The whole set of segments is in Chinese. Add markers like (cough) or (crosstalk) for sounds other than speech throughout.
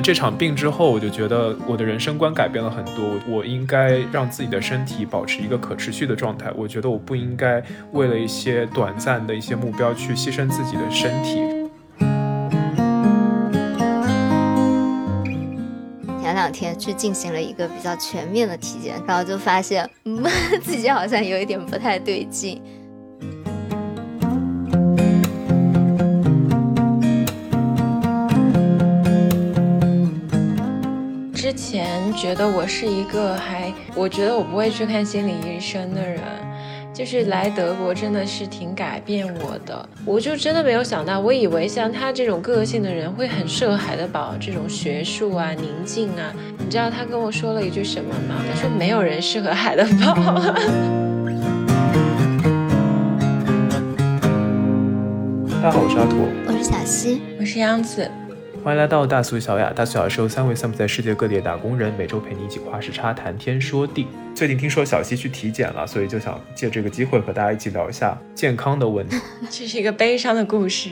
这场病之后，我就觉得我的人生观改变了很多。我应该让自己的身体保持一个可持续的状态。我觉得我不应该为了一些短暂的一些目标去牺牲自己的身体。前两天去进行了一个比较全面的体检，然后就发现，嗯，(laughs) 自己好像有一点不太对劲。之前觉得我是一个还，我觉得我不会去看心理医生的人，就是来德国真的是挺改变我的。我就真的没有想到，我以为像他这种个性的人会很适合海德堡这种学术啊、宁静啊。你知道他跟我说了一句什么吗？他说没有人适合海德堡。(laughs) 大家好，我是阿图，我是小溪，我是杨子。欢迎来到大苏小雅。大苏小雅是由三位散布在世界各地的打工人，每周陪你一起跨时差谈天说地。最近听说小溪去体检了，所以就想借这个机会和大家一起聊一下健康的问题。(laughs) 这是一个悲伤的故事。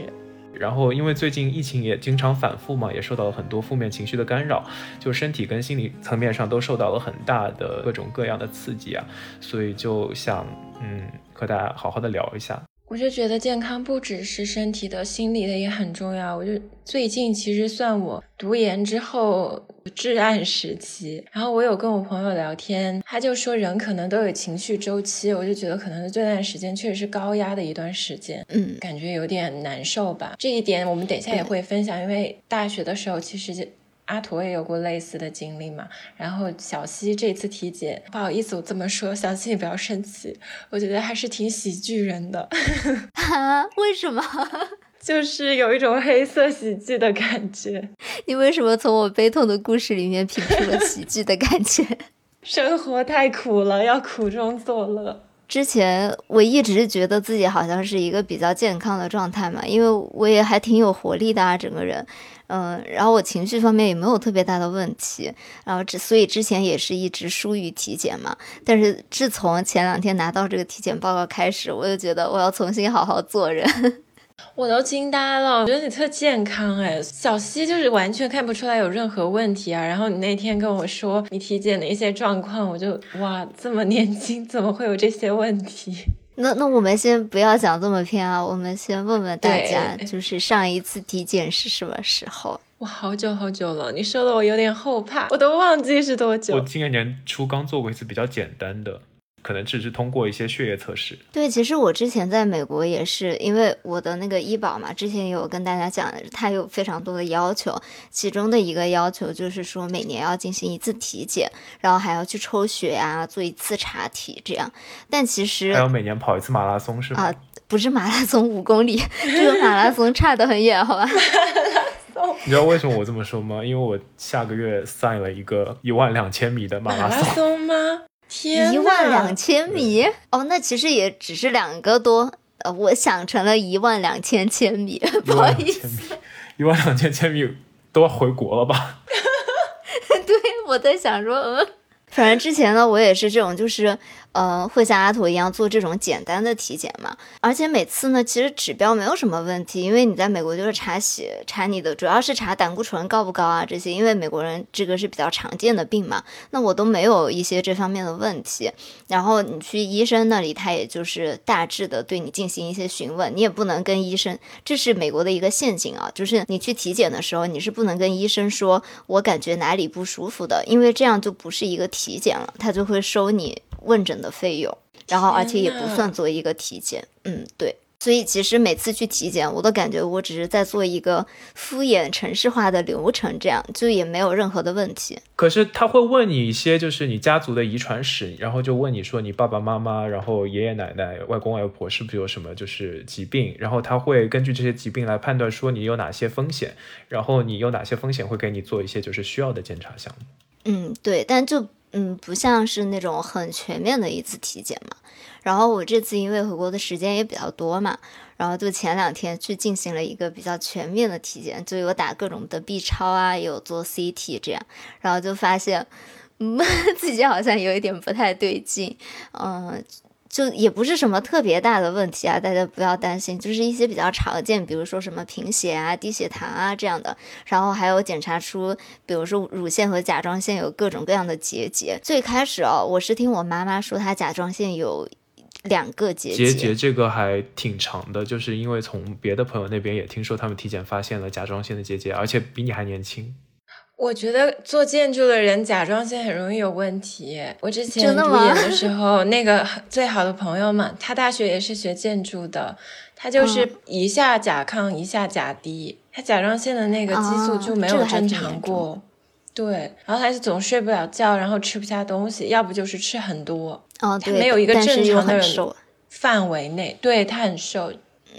然后，因为最近疫情也经常反复嘛，也受到了很多负面情绪的干扰，就身体跟心理层面上都受到了很大的各种各样的刺激啊，所以就想嗯和大家好好的聊一下。我就觉得健康不只是身体的，心理的也很重要。我就最近其实算我读研之后至暗时期，然后我有跟我朋友聊天，他就说人可能都有情绪周期，我就觉得可能是这段时间确实是高压的一段时间，嗯，感觉有点难受吧。这一点我们等一下也会分享，因为大学的时候其实。阿图也有过类似的经历嘛？然后小西这次体检，不好意思，我这么说，小西你不要生气，我觉得还是挺喜剧人的。(laughs) 啊？为什么？(laughs) 就是有一种黑色喜剧的感觉。你为什么从我悲痛的故事里面品出了喜剧的感觉？(laughs) 生活太苦了，要苦中作乐。之前我一直觉得自己好像是一个比较健康的状态嘛，因为我也还挺有活力的啊，整个人。嗯，然后我情绪方面也没有特别大的问题，然后之所以之前也是一直疏于体检嘛，但是自从前两天拿到这个体检报告开始，我就觉得我要重新好好做人。我都惊呆了，我觉得你特健康哎，小西就是完全看不出来有任何问题啊。然后你那天跟我说你体检的一些状况，我就哇，这么年轻怎么会有这些问题？(laughs) 那那我们先不要讲这么偏啊，我们先问问大家，就是上一次体检是什么时候？我，好久好久了，你说的我有点后怕，我都忘记是多久。我今年年初刚做过一次比较简单的。可能只是通过一些血液测试。对，其实我之前在美国也是，因为我的那个医保嘛，之前有跟大家讲，它有非常多的要求，其中的一个要求就是说每年要进行一次体检，然后还要去抽血啊，做一次查体这样。但其实还要每年跑一次马拉松是吗？啊，不是马拉松五公里，这个马拉松差得很远，好吧？你知道为什么我这么说吗？因为我下个月赛了一个一万两千米的马拉松吗？一万两千米哦，那其实也只是两个多，呃，我想成了一万两千千米，不好意思，一万两千千米都要回国了吧？(laughs) 对，我在想说，嗯。反正之前呢，我也是这种，就是，呃，会像阿土一样做这种简单的体检嘛。而且每次呢，其实指标没有什么问题，因为你在美国就是查血，查你的主要是查胆固醇高不高啊这些，因为美国人这个是比较常见的病嘛。那我都没有一些这方面的问题。然后你去医生那里，他也就是大致的对你进行一些询问，你也不能跟医生，这是美国的一个陷阱啊，就是你去体检的时候，你是不能跟医生说我感觉哪里不舒服的，因为这样就不是一个体。体检了，他就会收你问诊的费用，然后而且也不算做一个体检。嗯，对，所以其实每次去体检，我都感觉我只是在做一个敷衍程式化的流程，这样就也没有任何的问题。可是他会问你一些，就是你家族的遗传史，然后就问你说你爸爸妈妈，然后爷爷奶奶、外公外婆是不是有什么就是疾病，然后他会根据这些疾病来判断说你有哪些风险，然后你有哪些风险会给你做一些就是需要的检查项目。嗯，对，但就。嗯，不像是那种很全面的一次体检嘛。然后我这次因为回国的时间也比较多嘛，然后就前两天去进行了一个比较全面的体检，就有打各种的 B 超啊，有做 CT 这样，然后就发现，嗯，(laughs) 自己好像有一点不太对劲，嗯。就也不是什么特别大的问题啊，大家不要担心，就是一些比较常见，比如说什么贫血啊、低血糖啊这样的，然后还有检查出，比如说乳腺和甲状腺有各种各样的结节。最开始哦，我是听我妈妈说她甲状腺有两个结节节这个还挺长的，就是因为从别的朋友那边也听说他们体检发现了甲状腺的结节，而且比你还年轻。我觉得做建筑的人甲状腺很容易有问题。我之前读研的时候，那个最好的朋友嘛，他大学也是学建筑的，他就是一下甲亢一下甲低，他甲状腺的那个激素就没有正常过。对，然后他就总睡不了觉，然后吃不下东西，要不就是吃很多。哦，他没有一个正常的人范围内，对他很瘦。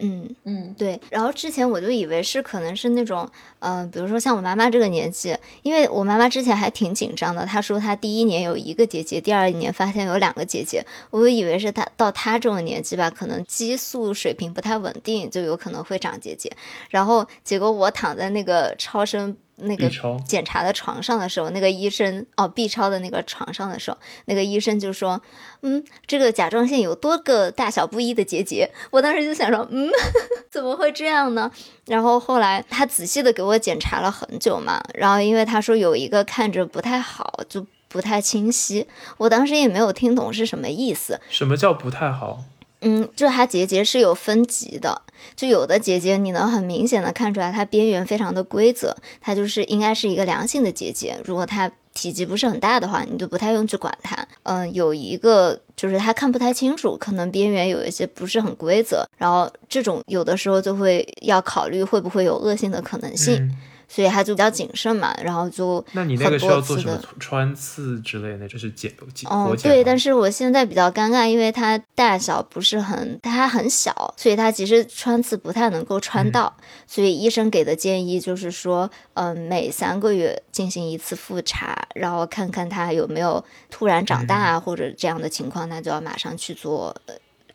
嗯嗯，对。然后之前我就以为是可能是那种，嗯，比如说像我妈妈这个年纪，因为我妈妈之前还挺紧张的，她说她第一年有一个结节，第二年发现有两个结节，我就以为是她到她这种年纪吧，可能激素水平不太稳定，就有可能会长结节。然后结果我躺在那个超声。那个检查的床上的时候，那个医生哦，B 超的那个床上的时候，那个医生就说，嗯，这个甲状腺有多个大小不一的结节。我当时就想说，嗯，(laughs) 怎么会这样呢？然后后来他仔细的给我检查了很久嘛，然后因为他说有一个看着不太好，就不太清晰。我当时也没有听懂是什么意思。什么叫不太好？嗯，就它结节是有分级的，就有的结节你能很明显的看出来，它边缘非常的规则，它就是应该是一个良性的结节。如果它体积不是很大的话，你就不太用去管它。嗯，有一个就是它看不太清楚，可能边缘有一些不是很规则，然后这种有的时候就会要考虑会不会有恶性的可能性。所以他就比较谨慎嘛，然后就那你那个是要做什么穿刺之类的，就是剪剪哦，对，但是我现在比较尴尬，因为它大小不是很，它很小，所以它其实穿刺不太能够穿到，所以医生给的建议就是说，嗯，每三个月进行一次复查，然后看看它有没有突然长大或者这样的情况，那就要马上去做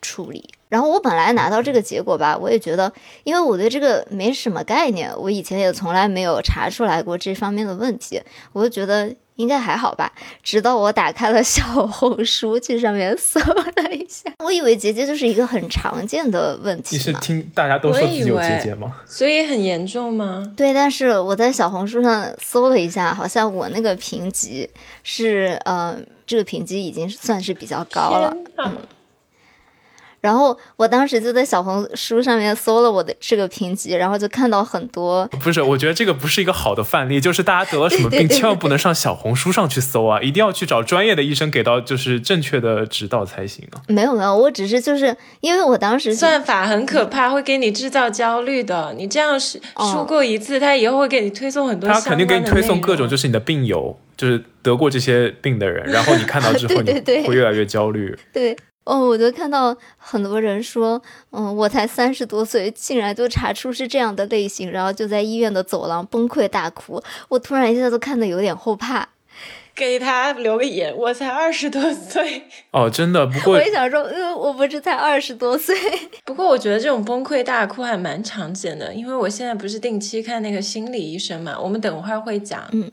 处理。然后我本来拿到这个结果吧，我也觉得，因为我对这个没什么概念，我以前也从来没有查出来过这方面的问题，我就觉得应该还好吧。直到我打开了小红书，去上面搜了一下，(laughs) 我以为结节就是一个很常见的问题。你是听大家都说自己有结节吗？所以很严重吗？对，但是我在小红书上搜了一下，好像我那个评级是，呃，这个评级已经算是比较高了。嗯。然后我当时就在小红书上面搜了我的这个评级，然后就看到很多不是，我觉得这个不是一个好的范例，就是大家得了什么病，千万不能上小红书上去搜啊，一定要去找专业的医生给到就是正确的指导才行啊。没有没有，我只是就是因为我当时算法很可怕，会给你制造焦虑的。你这样输输过一次，他以后会给你推送很多，他肯定给你推送各种就是你的病友，就是得过这些病的人，然后你看到之后 (laughs) 你会越来越焦虑。对。哦，我就看到很多人说，嗯，我才三十多岁，竟然就查出是这样的类型，然后就在医院的走廊崩溃大哭。我突然一下都看得有点后怕，给他留个言，我才二十多岁。哦，真的？不过我也想说，呃，我不是才二十多岁。不过我觉得这种崩溃大哭还蛮常见的，因为我现在不是定期看那个心理医生嘛，我们等会儿会讲。嗯，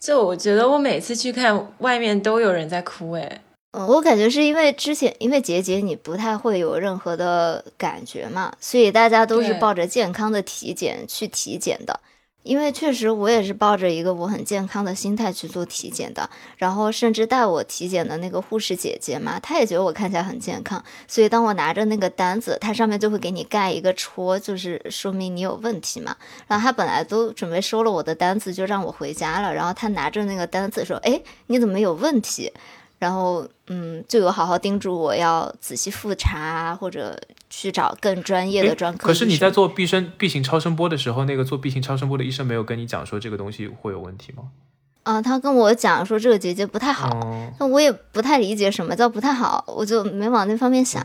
就我觉得我每次去看，外面都有人在哭，哎。嗯，我感觉是因为之前因为结节你不太会有任何的感觉嘛，所以大家都是抱着健康的体检去体检的。因为确实我也是抱着一个我很健康的心态去做体检的，然后甚至带我体检的那个护士姐姐嘛，她也觉得我看起来很健康，所以当我拿着那个单子，它上面就会给你盖一个戳，就是说明你有问题嘛。然后她本来都准备收了我的单子就让我回家了，然后她拿着那个单子说：“哎，你怎么有问题？”然后，嗯，就有好好叮嘱我要仔细复查，或者去找更专业的专科。可是你在做 B 声 B 型超声波的时候，那个做 B 型超声波的医生没有跟你讲说这个东西会有问题吗？啊，他跟我讲说这个结节不太好，那我也不太理解什么叫不太好，我就没往那方面想。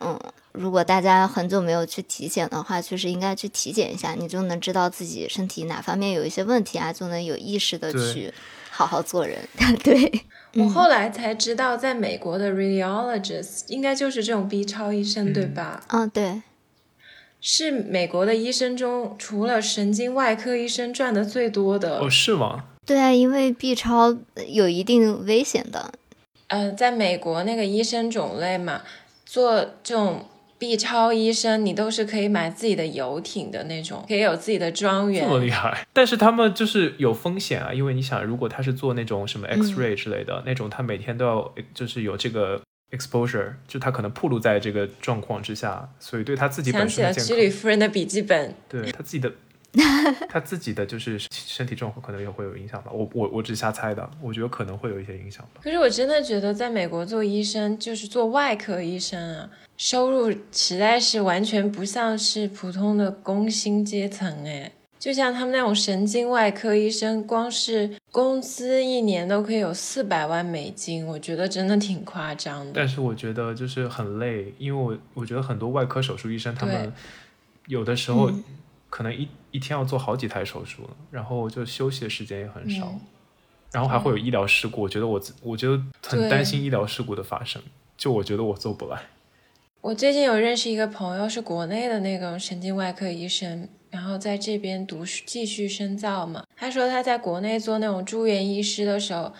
嗯，如果大家很久没有去体检的话，确实应该去体检一下，你就能知道自己身体哪方面有一些问题啊，就能有意识的去好好做人。(laughs) 对。我后来才知道，在美国的 radiologist 应该就是这种 B 超医生，对吧？嗯，对，是美国的医生中，除了神经外科医生赚的最多的。哦，是吗？对啊，因为 B 超有一定危险的。呃，在美国那个医生种类嘛，做这种 B 超医生，你都是可以买自己的游艇的那种，可以有自己的庄园。这么厉害，但是他们就是有风险啊，因为你想，如果他是做那种什么 X ray 之类的、那种，他每天都要就是有这个 exposure，就他可能暴露在这个状况之下，所以对他自己想起了居里，夫人的笔记本，对他自己的 (laughs) 他自己的就是身体状况可能也会有影响吧。我我我只是瞎猜的，我觉得可能会有一些影响吧。可是我真的觉得在美国做医生，就是做外科医生啊，收入实在是完全不像是普通的工薪阶层哎。就像他们那种神经外科医生，光是工资一年都可以有四百万美金，我觉得真的挺夸张的。但是我觉得就是很累，因为我我觉得很多外科手术医生他们有的时候嗯可能一、一天要做好几台手术了，然后就休息的时间也很少，嗯然后还会有医疗事故。我觉得我自我觉得很担心医疗事故的发生，就我觉得我做不来。我最近有认识一个朋友，是国内的那种神经外科医生，然后在这边读继续深造嘛。他说他在国内做那种住院医师的时候，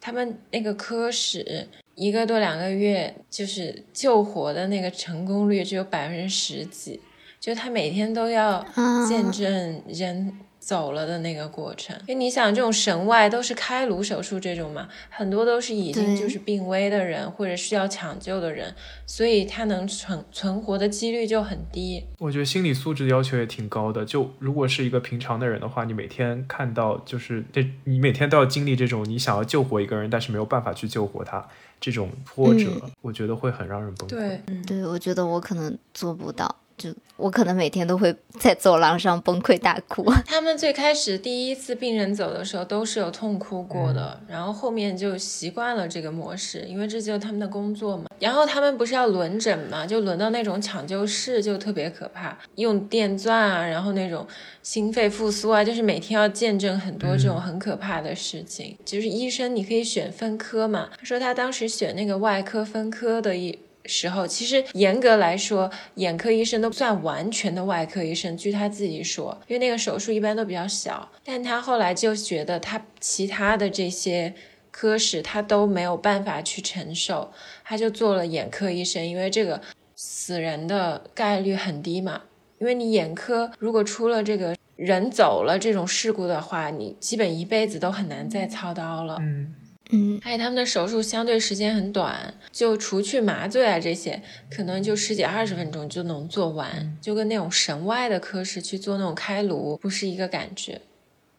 他们那个科室一个多两个月，就是救活的那个成功率只有百分之十几，就他每天都要啊见证人走了的那个过程。因为你想，这种神外都是开颅手术这种嘛，很多都是已经就是病危的人或者需要抢救的人，所以他能存存活的几率就很低。我觉得心理素质的要求也挺高的。就如果是一个平常的人的话，你每天看到就是这，你每天都要经历这种你想要救活一个人，但是没有办法去救活他这种挫折，我觉得会很让人崩溃。对，对，我觉得我可能做不到，就我可能每天都会在走廊上崩溃大哭。(laughs) 他们最开始第一次病人走的时候都是有痛哭过的，然后后面就习惯了这个模式，因为这就是他们的工作嘛。然后他们不是要轮诊嘛，就轮到那种抢救室就特别可怕，用电钻啊，然后那种心肺复苏啊，就是每天要见证很多这种很可怕的事情。就是医生你可以选分科嘛，他说他当时选那个外科分科的一。时候，其实严格来说，眼科医生都不算完全的外科医生。据他自己说，因为那个手术一般都比较小，但他后来就觉得他其他的这些科室他都没有办法去承受，他就做了眼科医生，因为这个死人的概率很低嘛。因为你眼科如果出了这个人走了这种事故的话，你基本一辈子都很难再操刀了。嗯，嗯，而且他们的手术相对时间很短，就除去麻醉啊这些，可能就十几二十分钟就能做完，就跟那种神外的科室去做那种开颅不是一个感觉。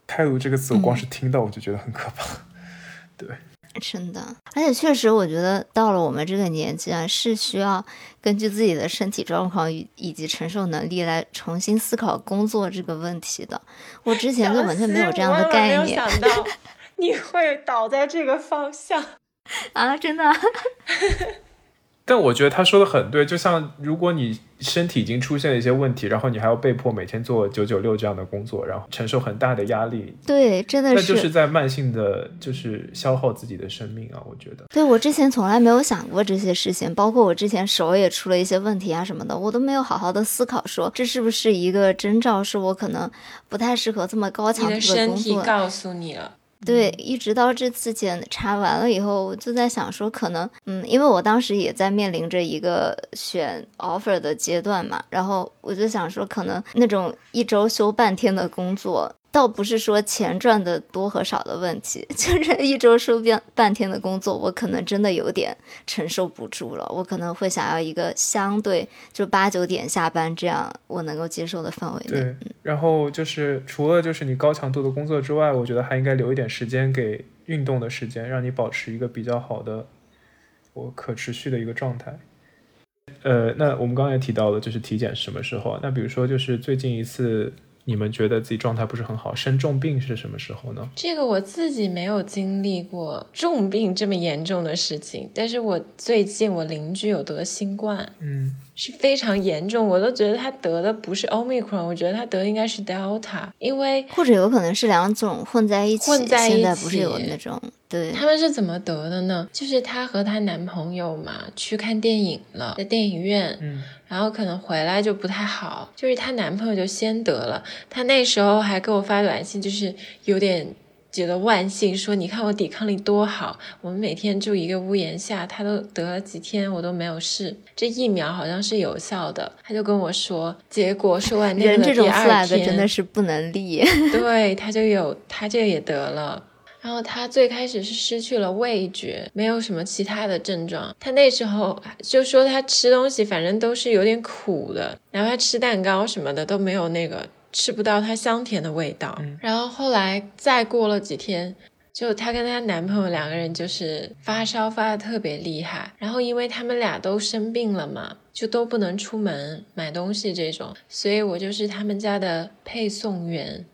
开颅这个词，我光是听到我就觉得很可怕。对，(laughs) 真的，而且确实，我觉得到了我们这个年纪啊，是需要根据自己的身体状况以以及承受能力来重新思考工作这个问题的。我之前就完全没有这样的概念想到你会倒在这个方向。(laughs) 啊，真的啊。(laughs) 但我觉得他说的很对，就像如果你身体已经出现了一些问题，然后你还要被迫每天做九九六这样的工作，然后承受很大的压力，对，真的是那就是在慢性的就是消耗自己的生命啊！我觉得，对我之前从来没有想过这些事情，包括我之前手也出了一些问题啊什么的，我都没有好好的思考说这是不是一个征兆，是我可能不太适合这么高强度的身工作。体告诉你了，对，一直到这次检查完了以后，我就在想说，可能，嗯，因为我当时也在面临着一个选 offer 的阶段嘛，然后我就想说，可能那种一周休半天的工作，倒不是说钱赚的多和少的问题，(laughs) 就是一周收半半天的工作，我可能真的有点承受不住了，我可能会想要一个相对就八九点下班这样我能够接受的范围内。对。然后就是除了就是你高强度的工作之外，我觉得还应该留一点时间给运动的时间，让你保持一个比较好的我可持续的一个状态。呃，那我们刚才提到了，就是体检是什么时候啊？那比如说，就是最近一次你们觉得自己状态不是很好，生重病是什么时候呢？这个我自己没有经历过重病这么严重的事情，但是我最近我邻居有得新冠，嗯，是非常严重，我都觉得他得的不是 Omicron，我觉得他得的应该是 Delta，因为或者有可能是两种混在一起，混在一起现在不是有那种对，他们是怎么得的呢？就是她和她男朋友嘛去看电影了，在电影院，嗯，然后可能回来就不太好，就是她男朋友就先得了，她那时候还给我发短信，就是有点觉得万幸，说你看我抵抗力多好，我们每天住一个屋檐下，他都得了几天我都没有事，这疫苗好像是有效的。他就跟我说，结果说完那个人这种第二 flag 天，真的是不能立。(laughs) 对他就有，他这个也得了。然后他最开始是失去了味觉，没有什么其他的症状。他那时候就说他吃东西反正都是有点苦的，哪怕吃蛋糕什么的都没有那个吃不到它香甜的味道。然后后来再过了几天，就她跟她男朋友两个人就是发烧发的特别厉害，然后因为他们俩都生病了嘛，就都不能出门买东西这种，所以我就是他们家的配送员。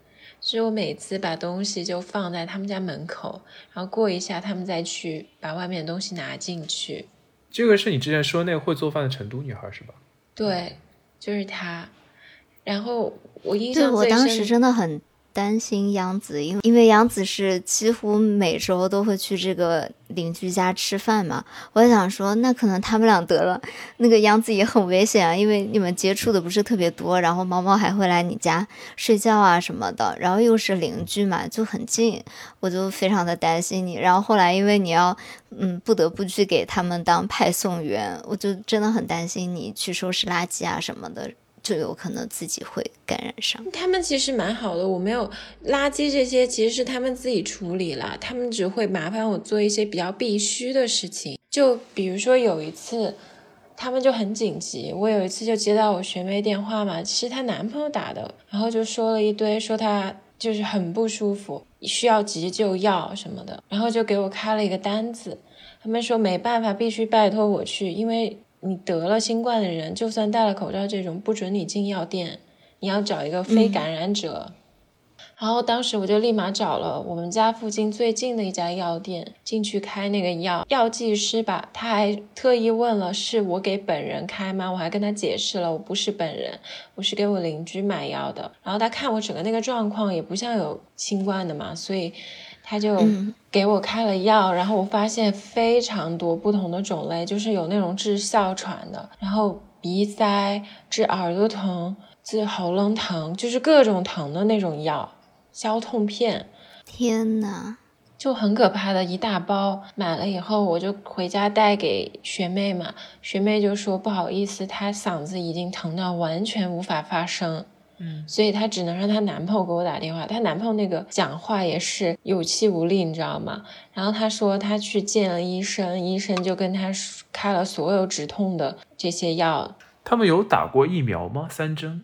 所以我每次把东西就放在他们家门口，然后过一下他们再去把外面的东西拿进去。这个是你之前说那个会做饭的成都女孩是吧？对，就是她。然后我印对我象最深，当时真的很担心杨子，因为因为杨子是几乎每周都会去这个邻居家吃饭嘛，我想说，那可能他们俩得了，那个杨子也很危险啊，因为你们接触的不是特别多，然后猫猫还会来你家睡觉啊什么的，然后又是邻居嘛，就很近，我就非常的担心你。然后后来因为你要嗯不得不去给他们当派送员，我就真的很担心你去收拾垃圾啊什么的。就有可能自己会感染上。他们其实蛮好的，我没有垃圾这些，其实是他们自己处理了，他们只会麻烦我做一些比较必须的事情。就比如说有一次，他们就很紧急，我有一次就接到我学妹电话嘛，是她男朋友打的，然后就说了一堆，说她就是很不舒服，需要急救药什么的，然后就给我开了一个单子，他们说没办法，必须拜托我去，因为。你得了新冠的人，就算戴了口罩，这种不准你进药店，你要找一个非感染者。然后当时我就立马找了我们家附近最近的一家药店进去开那个药。药剂师吧，他还特意问了是我给本人开吗？我还跟他解释了，我不是本人，我是给我邻居买药的。然后他看我整个那个状况也不像有新冠的嘛，所以。他就给我开了药，然后我发现非常多不同的种类，就是有那种治哮喘的，然后鼻塞、治耳朵疼、治喉咙疼，就是各种疼的那种药，消痛片。天呐，就很可怕的一大包。买了以后，我就回家带给学妹嘛，学妹就说不好意思，她嗓子已经疼到完全无法发声。嗯，所以她只能让她男朋友给我打电话，她男朋友那个讲话也是有气无力，你知道吗？然后她说她去见了医生，医生就跟她开了所有止痛的这些药。他们有打过疫苗吗？三针？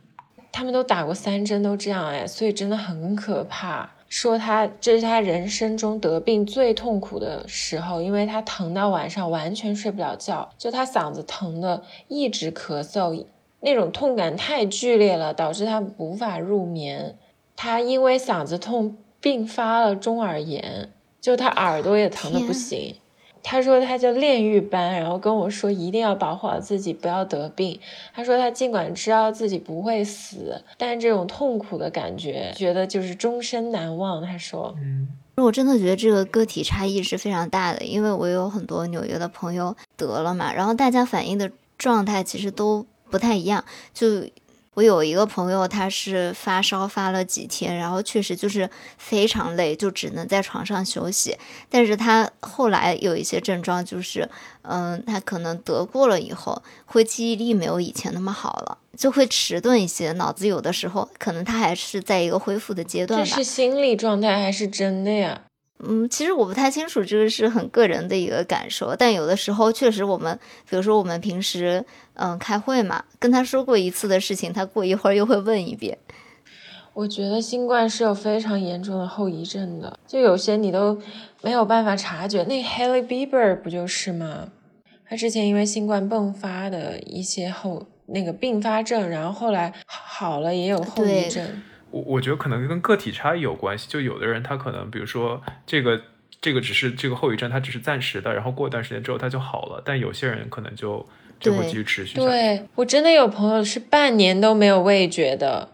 他们都打过三针，都这样哎，所以真的很可怕。说他这是他人生中得病最痛苦的时候，因为他疼到晚上完全睡不了觉，就他嗓子疼的一直咳嗽。那种痛感太剧烈了，导致他无法入眠。他因为嗓子痛并发了中耳炎，就他耳朵也疼的不行。他说他就炼狱般，然后跟我说一定要保护好自己，不要得病。他说他尽管知道自己不会死，但这种痛苦的感觉，觉得就是终身难忘。他说，嗯，我真的觉得这个个体差异是非常大的，因为我有很多纽约的朋友得了嘛，然后大家反应的状态其实都。不太一样，就我有一个朋友，他是发烧发了几天，然后确实就是非常累，就只能在床上休息。但是他后来有一些症状，就是嗯，他可能得过了以后，会记忆力没有以前那么好了，就会迟钝一些，脑子有的时候可能他还是在一个恢复的阶段吧。这是心理状态还是真的呀？嗯，其实我不太清楚，这个是很个人的一个感受。但有的时候确实，我们比如说我们平时嗯开会嘛，跟他说过一次的事情，他过一会儿又会问一遍。我觉得新冠是有非常严重的后遗症的，就有些你都没有办法察觉。那 Haley Bieber 不就是吗？他之前因为新冠迸发的一些后那个并发症，然后后来好了也有后遗症。我我觉得可能跟个体差异有关系，就有的人他可能，比如说这个这个只是这个后遗症，它只是暂时的，然后过一段时间之后他就好了，但有些人可能就就会继续持续。对我真的有朋友是半年都没有味觉的，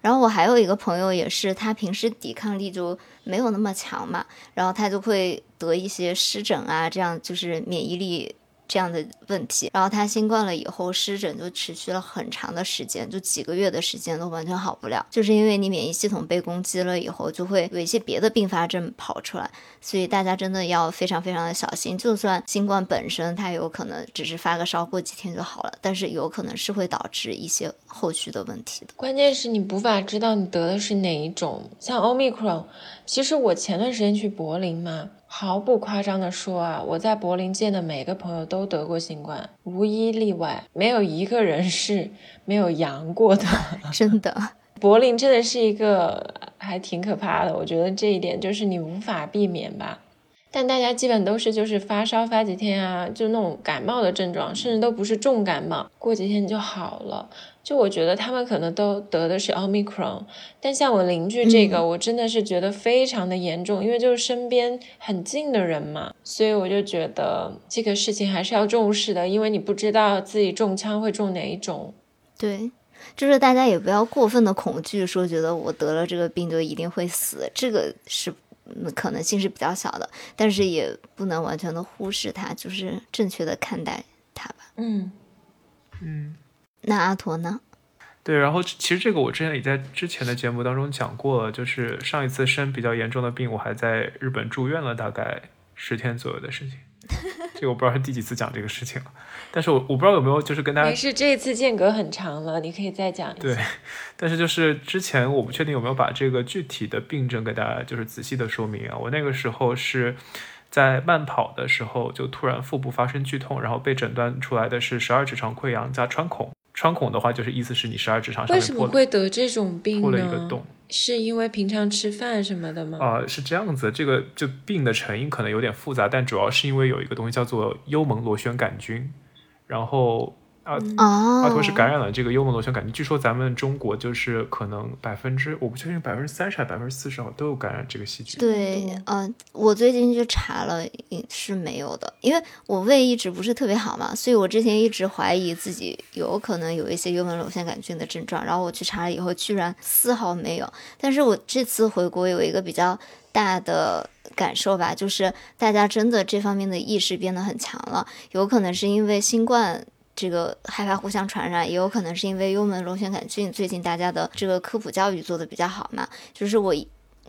然后我还有一个朋友也是，他平时抵抗力就没有那么强嘛，然后他就会得一些湿疹啊，这样就是免疫力这样的问题，然后他新冠了以后湿疹就持续了很长的时间，就几个月的时间都完全好不了，就是因为你免疫系统被攻击了以后，就会有一些别的并发症跑出来，所以大家真的要非常非常的小心。就算新冠本身它有可能只是发个烧，过几天就好了，但是有可能是会导致一些后续的问题的。关键是你无法知道你得的是哪一种，像 Omicron，其实我前段时间去柏林嘛。毫不夸张的说啊，我在柏林见的每个朋友都得过新冠，无一例外，没有一个人是没有阳过的。(laughs) 真的，柏林真的是一个还挺可怕的。我觉得这一点就是你无法避免吧。但大家基本都是就是发烧发几天啊，就那种感冒的症状，甚至都不是重感冒，过几天就好了。就我觉得他们可能都得的是奥密克戎，但像我邻居这个，我真的是觉得非常的严重，因为就是身边很近的人嘛，所以我就觉得这个事情还是要重视的，因为你不知道自己中枪会中哪一种。对，就是大家也不要过分的恐惧，说觉得我得了这个病就一定会死，这个是可能性是比较小的，但是也不能完全的忽视它，就是正确的看待它吧。嗯嗯。那阿驼呢？对，然后其实这个我之前也在之前的节目当中讲过了，就是上一次生比较严重的病，我还在日本住院了大概十天左右的事情。(laughs) 这个我不知道是第几次讲这个事情了，但是我我不知道有没有就是跟大家没事，这一次间隔很长了，你可以再讲一下。对，(laughs) 但是就是之前我不确定有没有把这个具体的病症给大家就是仔细的说明啊。我那个时候是在慢跑的时候就突然腹部发生剧痛，然后被诊断出来的是十二指肠溃疡加穿孔。穿孔的话，就是意思是你十二指肠上面为什么会得这种病破了一个洞？是因为平常吃饭什么的吗？啊，是这样子。这个就病的成因可能有点复杂，但主要是因为有一个东西叫做幽门螺旋杆菌，然后。啊，阿托是感染了这个幽门螺旋杆菌。据说咱们中国就是可能百分之，我不确定百分之三十还是百分之四十，都有感染这个细菌。对，嗯，我最近就查了，是没有的，因为我胃一直不是特别好嘛，所以我之前一直怀疑自己有可能有一些幽门螺旋杆菌的症状，然后我去查了以后，居然丝毫没有。但是我这次回国有一个比较大的感受吧，就是大家真的这方面的意识变得很强了，有可能是因为新冠。这个害怕互相传染，也有可能是因为幽门螺旋杆菌最近大家的这个科普教育做的比较好嘛，就是我。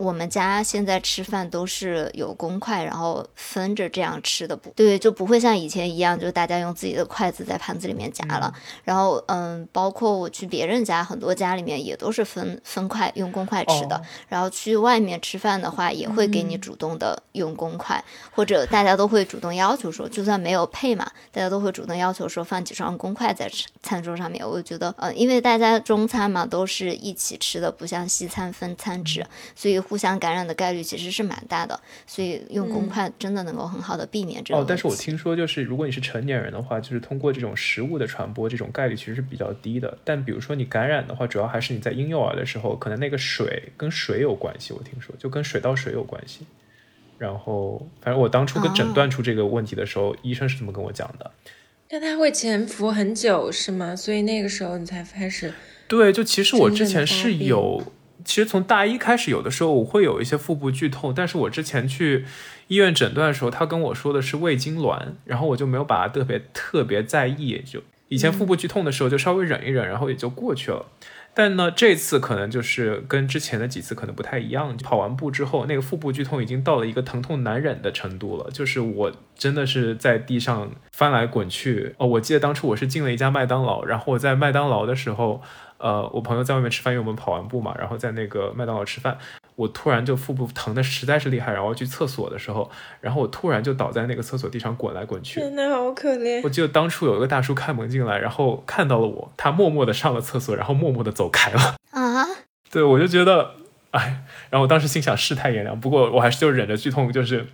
我们家现在吃饭都是有公筷，然后分着这样吃的，不对，就不会像以前一样，就大家用自己的筷子在盘子里面夹了。然后，嗯，包括我去别人家，很多家里面也都是分分筷用公筷吃的。然后去外面吃饭的话，也会给你主动的用公筷，或者大家都会主动要求说，就算没有配嘛，大家都会主动要求说放几双公筷在餐桌上面。我觉得，嗯，因为大家中餐嘛都是一起吃的，不像西餐分餐纸，所以。互相感染的概率其实是蛮大的，所以用公筷真的能够很好的避免这个。哦，但是我听说就是如果你是成年人的话，就是通过这种食物的传播，这种概率其实是比较低的。但比如说你感染的话，主要还是你在婴幼儿的时候，可能那个水跟水有关系。我听说就跟水到水有关系。然后反正我当初跟诊断出这个问题的时候，医生是这么跟我讲的。那他会潜伏很久是吗？所以那个时候你才开始？对，就其实我之前是有。其实从大一开始，有的时候我会有一些腹部剧痛，但是我之前去医院诊断的时候，他跟我说的是胃痉挛，然后我就没有把它特别特别在意，就以前腹部剧痛的时候就稍微忍一忍，然后也就过去了。但呢，这次可能就是跟之前的几次可能不太一样，跑完步之后，那个腹部剧痛已经到了一个疼痛难忍的程度了，就是我真的是在地上翻来滚去。哦，我记得当初我是进了一家麦当劳，然后我在麦当劳的时候。呃，我朋友在外面吃饭，因为我们跑完步嘛，然后在那个麦当劳吃饭，我突然就腹部疼的实在是厉害，然后去厕所的时候，然后我突然就倒在那个厕所地上滚来滚去，真的好可怜。我记得当初有一个大叔开门进来，然后看到了我，他默默的上了厕所，然后默默的走开了。啊，(laughs) 对，我就觉得，哎，然后我当时心想世态炎凉，不过我还是就忍着剧痛，就是。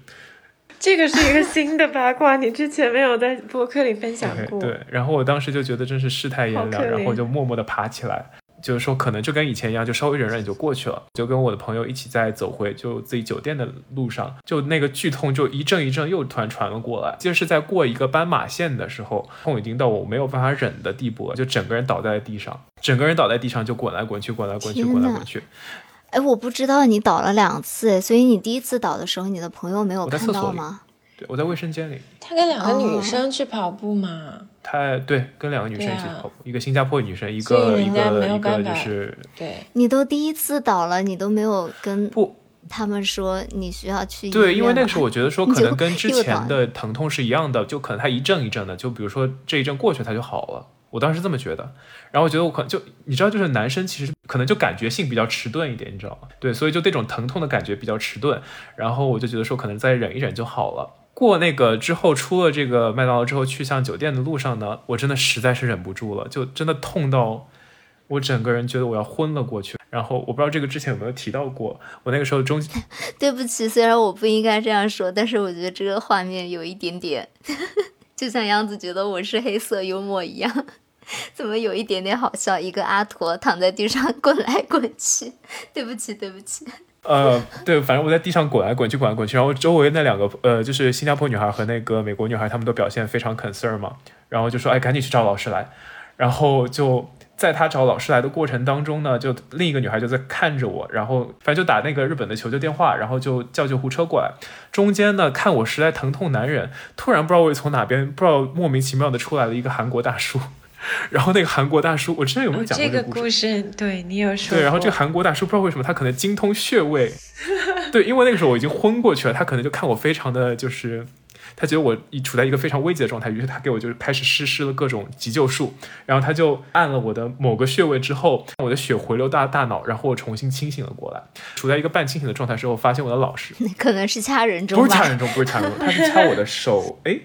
这个是一个新的八卦，你之前没有在博客里分享过。对，然后我当时就觉得真是世态炎凉，然后就默默的爬起来，就是说可能就跟以前一样，就稍微忍忍就过去了。就跟我的朋友一起在走回就自己酒店的路上，就那个剧痛就一阵一阵又突然传了过来，就是在过一个斑马线的时候，痛已经到我没有办法忍的地步了，就整个人倒在地上，整个人倒在地上就滚来滚去，滚来滚去，滚来滚去。哎，我不知道你倒了两次，所以你第一次倒的时候，你的朋友没有看到吗？对，我在卫生间里。他跟两个哦女生去跑步嘛？他对跟两个女生一起跑步，一个新加坡女生，一个一个一个就是对，你都第一次倒了，你都没有跟不他们说你需要去医对，因为那个时候我觉得说 (laughs) 可能跟之前的疼痛是一样的，就可能它一阵一阵的，就比如说这一阵过去它就好了，我当时这么觉得。然后我觉得我可能就你知道，就是男生其实可能就感觉性比较迟钝一点，你知道吗？对，所以就那种疼痛的感觉比较迟钝，然后我就觉得说可能再忍一忍就好了。过那个之后，出了这个麦当劳之后，去向酒店的路上呢，我真的实在是忍不住了，就真的痛到我整个人觉得我要昏了过去。然后我不知道这个之前有没有提到过，我那个时候中 (laughs) 对不起，虽然我不应该这样说，但是我觉得这个画面有一点点，就像杨子觉得我是黑色幽默一样，(laughs) 怎么有一点点好笑？一个阿驼躺在地上 (laughs) 滚来滚去，对不起，对不起。呃，对，反正我在地上滚来滚去，滚来滚去，然后周围那两个呃，就是新加坡女孩和那个美国女孩，她们都表现非常 concern 嘛，然后就说，哎，赶紧去找老师来，然后就在他找老师来的过程当中呢，就另一个女孩就在看着我，然后反正就打那个日本的求救电话，然后就叫救护车过来，中间呢看我实在疼痛难忍，突然不知道我从哪边不知道莫名其妙的出来了一个韩国大叔，(laughs) 然后那个韩国大叔，我之前有没有讲过这个这个故事？对你有说过。对，然后这个韩国大叔不知道为什么他可能精通穴位，(laughs) 对，因为那个时候我已经昏过去了，他可能就看我非常的就是，他觉得我已处在一个非常危急的状态，于是他给我就是开始实施了各种急救术，然后他就按了我的某个穴位之后，我的血回流到大脑，然后我重新清醒了过来，处在一个半清醒的状态之后，发现我的老师 (laughs) 可能是掐人中，不是掐人中，不是掐人中，他是掐我的手，哎，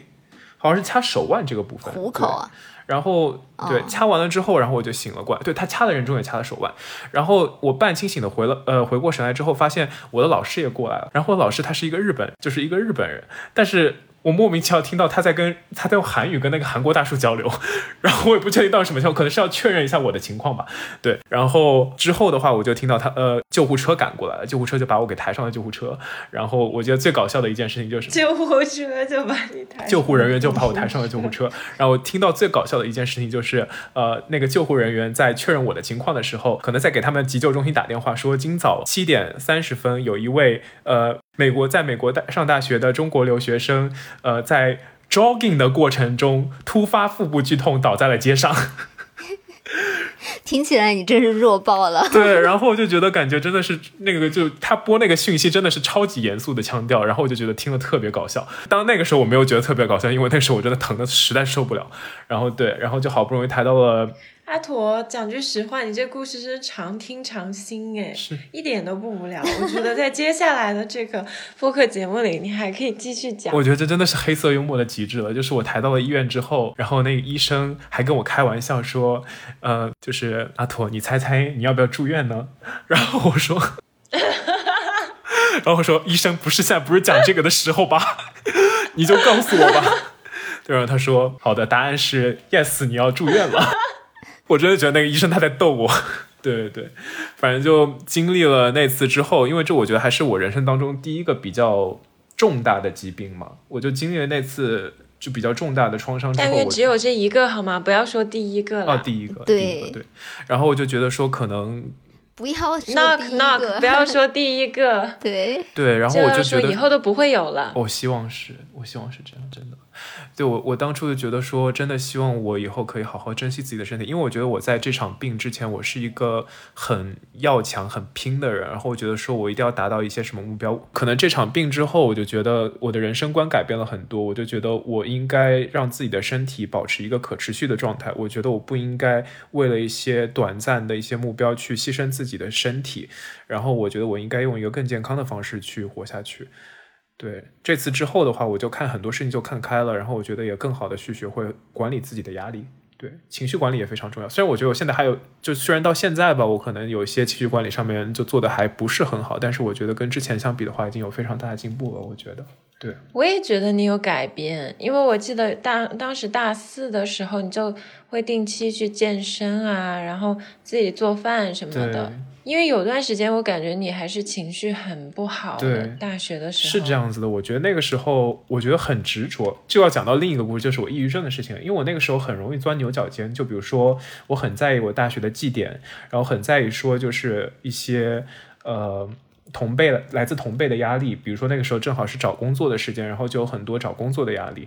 好像是掐手腕这个部分，虎口啊，然后对哦掐完了之后，然后我就醒了过来。对他掐的人中也掐了手腕，然后我半清醒的回了呃回过神来之后，发现我的老师也过来了。然后我老师他是一个日本，就是一个日本人，但是我莫名其妙听到他在跟他在用韩语跟那个韩国大叔交流，(laughs) 然后我也不确定到底什么情况，可能是要确认一下我的情况吧。对，然后之后的话，我就听到他呃救护车赶过来了，救护车就把我给抬上了救护车。然后我觉得最搞笑的一件事情就是救护车就把你抬，救护人员就把我抬上了救护车。然后我听到最搞笑的一件事情就是，呃，那个救护人员在确认我的情况的时候，可能在给他们急救中心打电话说，今早七点三十分有一位呃美国在美国大上大学的中国留学生，呃，在 jogging 的过程中突发腹部剧痛倒在了街上。(laughs) 听起来你真是弱爆了。对，然后我就觉得感觉真的是那个，就他播那个讯息真的是超级严肃的腔调，然后我就觉得听了特别搞笑。当那个时候我没有觉得特别搞笑，因为那时候我真的疼的实在受不了。然后对，然后就好不容易抬到了，阿驼，讲句实话，你这故事真是常听常新哎，是一点都不无聊。我觉得在接下来的这个播客节目里，你还可以继续讲。我觉得这真的是黑色幽默的极致了。就是我抬到了医院之后，然后那个医生还跟我开玩笑说，呃，就是阿驼，你猜猜你要不要住院呢？(laughs) 然后我说。然后我说：“医生，不是现在不是讲这个的时候吧？你就告诉我吧。”对，然后他说：“好的，答案是 yes，你要住院了。” (laughs) 我真的觉得那个医生他在逗我。(laughs) 对对对，反正就经历了那次之后，因为这我觉得还是我人生当中第一个比较重大的疾病嘛，我就经历了那次就比较重大的创伤之后，但愿只有这一个好吗？不要说第一个了。哦第一个，对第一个对，然后我就觉得说可能不要说 knock knock，(laughs) 不要说第一个，对，对，然后我就觉得说以后都不会有了。我希望是，我希望是这样，真的。对我，我当初就觉得说，真的希望我以后可以好好珍惜自己的身体，因为我觉得我在这场病之前，我是一个很要强、很拼的人，然后我觉得说我一定要达到一些什么目标。可能这场病之后，我就觉得我的人生观改变了很多，我就觉得我应该让自己的身体保持一个可持续的状态。我觉得我不应该为了一些短暂的一些目标去牺牲自己的身体，然后我觉得我应该用一个更健康的方式去活下去。对这次之后的话，我就看很多事情就看开了，然后我觉得也更好的去学会管理自己的压力。对，情绪管理也非常重要。虽然我觉得我现在还有，就虽然到现在吧，我可能有一些情绪管理上面就做的还不是很好，但是我觉得跟之前相比的话，已经有非常大的进步了。我觉得，对，我也觉得你有改变，因为我记得当当时大四的时候，你就会定期去健身啊，然后自己做饭什么的。因为有段时间我感觉你还是情绪很不好，对大学的时候是这。样子的。我觉得那个时候，我觉得很执着，就要讲到另一个故事，就是我抑郁症的事情。因为我那个时候很容易钻牛角尖，就比如说，我很在意我大学的绩点，然后很在意说就是一些呃。同辈来自同辈的压力，比如说那个时候正好是找工作的时间，然后就有很多找工作的压力。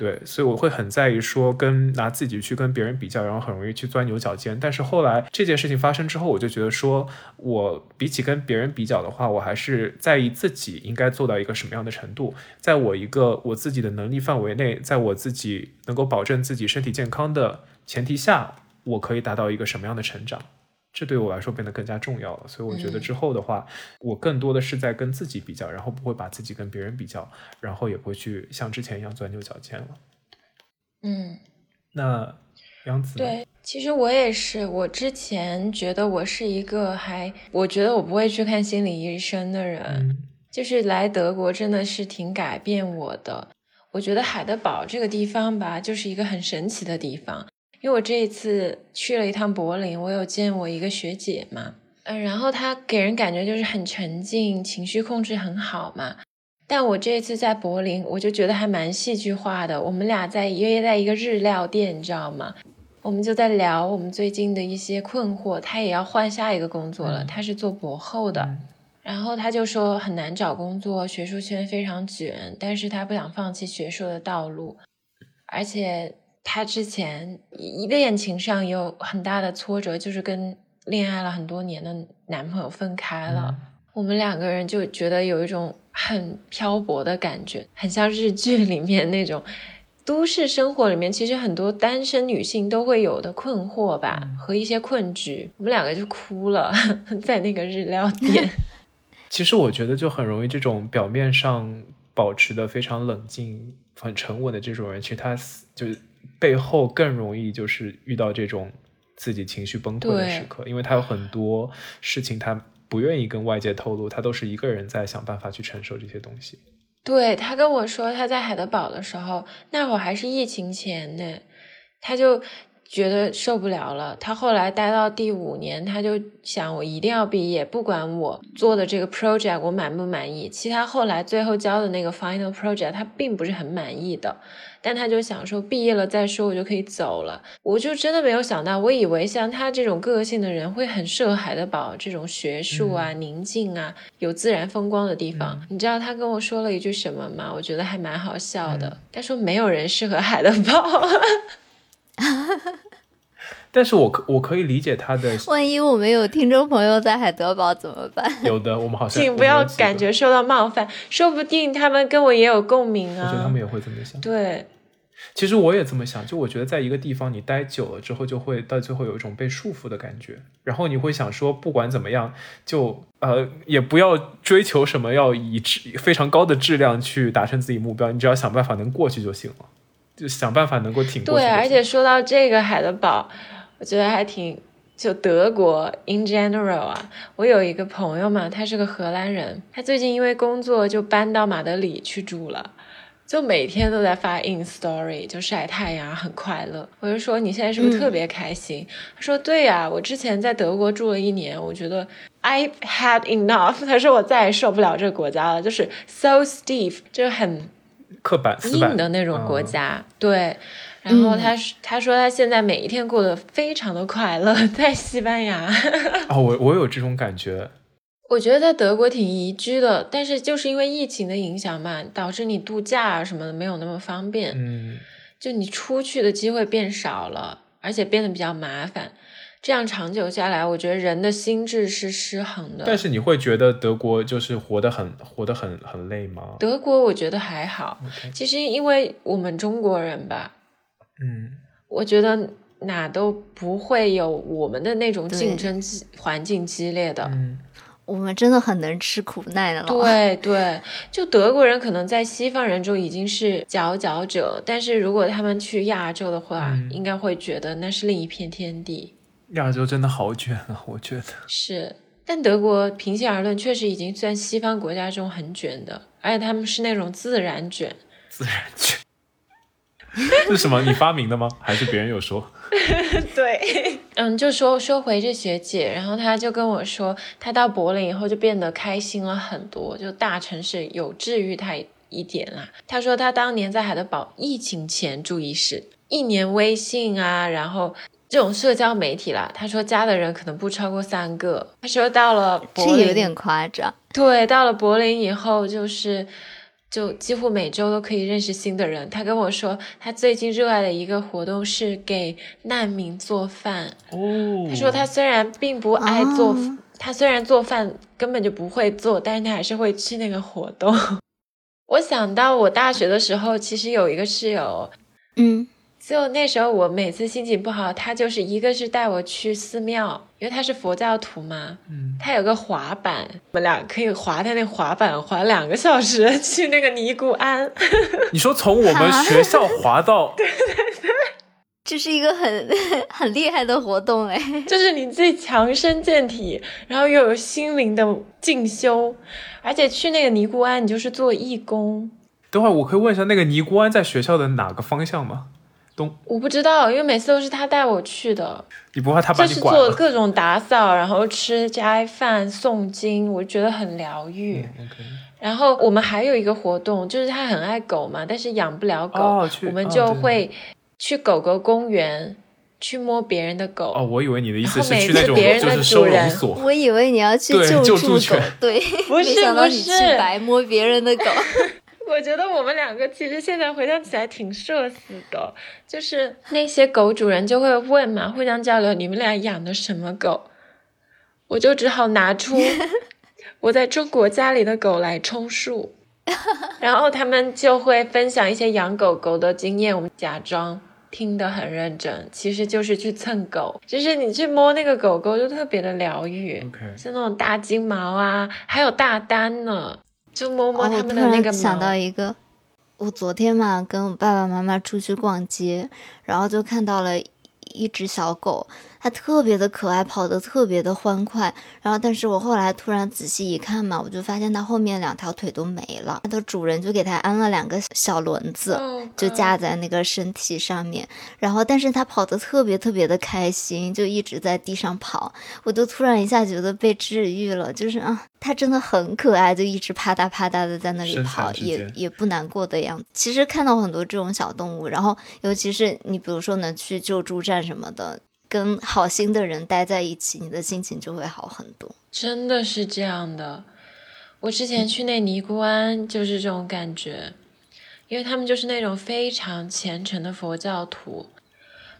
对，所以我会很在意说跟拿自己去跟别人比较，然后很容易去钻牛角尖。但是后来这件事情发生之后，我就觉得说，我比起跟别人比较的话，我还是在意自己应该做到一个什么样的程度，在我一个我自己的能力范围内，在我自己能够保证自己身体健康的前提下，我可以达到一个什么样的成长。这对我来说变得更加重要了，所以我觉得之后的话，我更多的是在跟自己比较，然后不会把自己跟别人比较，然后也不会去像之前一样钻牛角尖了。嗯，那杨子对，其实我也是，我之前觉得我是一个还，我觉得我不会去看心理医生的人，就是来德国真的是挺改变我的。我觉得海德堡这个地方吧，就是一个很神奇的地方。因为我这一次去了一趟柏林，我有见我一个学姐嘛，嗯，然后她给人感觉就是很沉静，情绪控制很好嘛。但我这一次在柏林，我就觉得还蛮戏剧化的。我们俩在约在一个日料店，你知道吗？我们就在聊我们最近的一些困惑。他也要换下一个工作了，他是做博后的，然后他就说很难找工作，学术圈非常卷，但是他不想放弃学术的道路，而且。她之前一恋情上有很大的挫折，就是跟恋爱了很多年的男朋友分开了。我们两个人就觉得有一种很漂泊的感觉，很像日剧里面那种都市生活里面，其实很多单身女性都会有的困惑吧，和一些困局。我们两个就哭了，(laughs) 在那个日料店。(laughs) 其实我觉得就很容易，这种表面上保持的非常冷静、很沉稳的这种人，其实他就。背后更容易就是遇到这种自己情绪崩溃的时刻，因为他有很多事情他不愿意跟外界透露，他都是一个人在想办法去承受这些东西。对他跟我说他在海德堡的时候，那会儿还是疫情前呢，他就。觉得受不了了，他后来待到第五年，他就想我一定要毕业，不管我做的这个 project 我满不满意。其他后来最后交的那个 final project 他并不是很满意的，但他就想说毕业了再说，我就可以走了。我就真的没有想到，我以为像他这种个性的人会很适合海德堡这种学术啊、宁静啊、有自然风光的地方。你知道他跟我说了一句什么吗？我觉得还蛮好笑的。他说没有人适合海德堡。(laughs) (laughs) 但是我可我可以理解他的。(laughs) 万一我们有听众朋友在海德堡怎么办？有的，我们好像请不要感觉受到冒犯，说不定他们跟我也有共鸣啊。我觉得他们也会这么想。对，其实我也这么想。就我觉得，在一个地方你待久了之后，就会到最后有一种被束缚的感觉。然后你会想说，不管怎么样，就呃，也不要追求什么要以质非常高的质量去达成自己目标，你只要想办法能过去就行了。就想办法能够挺过去。对，而且说到这个海德堡，我觉得还挺就德国 in general 啊。我有一个朋友嘛，他是个荷兰人，他最近因为工作就搬到马德里去住了，就每天都在发 in story，就晒太阳，很快乐。我就说你现在是不是特别开心？他说对呀，我之前在德国住了一年，我觉得 I had enough。他说我再也受不了这个国家了，就是 so stiff，就很。刻板、硬的那种国家，对。然后他他说他现在每一天过得非常的快乐，(laughs) 在西班牙。哦，我我有这种感觉。我觉得在德国挺宜居的，但是就是因为疫情的影响嘛，导致你度假啊什么的没有那么方便。嗯。就你出去的机会变少了，而且变得比较麻烦。这样长久下来，我觉得人的心智是失衡的。但是你会觉得德国就是活得很活得很很累吗？德国我觉得还好。其实因为我们中国人吧，嗯，我觉得哪都不会有我们的那种竞争环境激烈的。嗯，我们真的很能吃苦耐劳。对对，就德国人可能在西方人中已经是佼佼者，但是如果他们去亚洲的话，应该会觉得那是另一片天地。亚洲真的好卷啊，(laughs) 我觉得是。但德国平心而论，确实已经算西方国家中很卷的，而且他们是那种自然卷。自然卷 (laughs) 是什么？你发明的吗？(laughs) 还是别人有说？对，嗯，就说说回这学姐，然后她就跟我说，她到柏林以后就变得开心了很多，就大城市有治愈她一点啦。她说她当年在海德堡疫情前，注意是一年微信啊，然后。这种社交媒体啦，他说加的人可能不超过三个。他说到了柏林，这有点夸张。对，到了柏林以后，就是就几乎每周都可以认识新的人。他跟我说，他最近热爱的一个活动是给难民做饭。哦，他说他虽然并不爱做，哦他虽然做饭根本就不会做，但是他还是会去那个活动。(laughs) 我想到我大学的时候，其实有一个室友，嗯，就那时候我每次心情不好，他就是一个是带我去寺庙，因为他是佛教徒嘛，嗯，他有个滑板，我们俩可以滑他那滑板滑两个小时 (laughs) 去那个尼姑庵。你说从我们学校滑到，(laughs) 对对对这是一个很 (laughs) 很厉害的活动哎。就是你自己强身健体，然后又有心灵的进修，而且去那个尼姑庵，你就是做义工。等会儿我可以问一下，那个尼姑庵在学校的哪个方向吗？东，我不知道，因为每次都是他带我去的，你不怕他把就是你管了？做各种打扫，然后吃斋饭、诵经，我觉得很疗愈。然后我们还有一个活动，就是他很爱狗嘛，但是养不了狗，哦我们就会去狗狗公园去摸别人的狗。哦，我以为你的意思然后每是去那种次别人的就是收容主人所。我以为你要去救救助狗对，不是没想到你不是去白摸别人的狗。(laughs) 我觉得我们两个其实现在回想起来挺社死的，就是那些狗主人就会问嘛，互相交流你们俩养的什么狗，我就只好拿出 (laughs) 我在中国家里的狗来充数，(laughs) 然后他们就会分享一些养狗狗的经验，我们假装。听得很认真，其实就是去蹭狗，就是你去摸那个狗狗，就特别的疗愈。是那种大金毛啊，还有大丹呢，就摸摸哦，他我突们的那个毛。然想到一个，我昨天嘛跟我爸爸妈妈出去逛街，然后就看到了一只小狗，它特别的可爱，跑得特别的欢快。然后，但是我后来突然仔细一看嘛，我就发现它后面两条腿都没了，它的主人就给它安了两个小轮子。哦就架在那个身体上面，然后但是它跑得特别特别的开心，就一直在地上跑，我就突然一下觉得被治愈了，就是啊，它真的很可爱，就一直啪嗒啪嗒的在那里跑，也也不难过的样子。其实看到很多这种小动物，然后尤其是你比如说能去救助站什么的，跟好心的人待在一起，你的心情就会好很多。真的是这样的。我之前去那尼姑庵就是这种感觉，因为他们就是那种非常虔诚的佛教徒，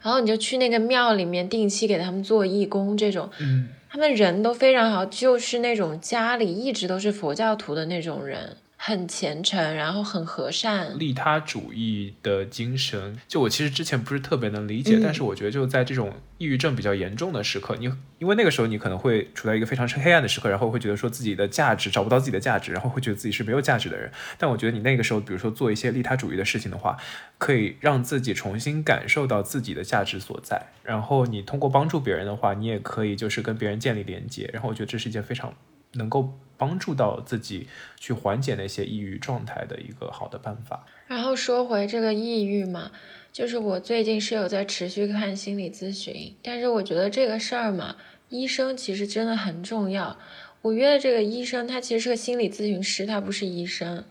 然后你就去那个庙里面定期给他们做义工，这种嗯，他们人都非常好，就是那种家里一直都是佛教徒的那种人，很虔诚，然后很和善。利他主义的精神，就我其实之前不是特别能理解，嗯但是我觉得就在这种抑郁症比较严重的时刻，你因为那个时候你可能会处在一个非常黑暗的时刻，然后会觉得说自己的价值找不到自己的价值，然后会觉得自己是没有价值的人。但我觉得你那个时候，比如说做一些利他主义的事情的话，可以让自己重新感受到自己的价值所在。然后你通过帮助别人的话，你也可以就是跟别人建立连接。然后我觉得这是一件非常能够帮助到自己去缓解那些抑郁状态的一个好的办法。然后说回这个抑郁嘛，就是我最近是有在持续看心理咨询，但是我觉得这个事儿嘛，医生其实真的很重要。我约的这个医生，他其实是个心理咨询师，他不是医生。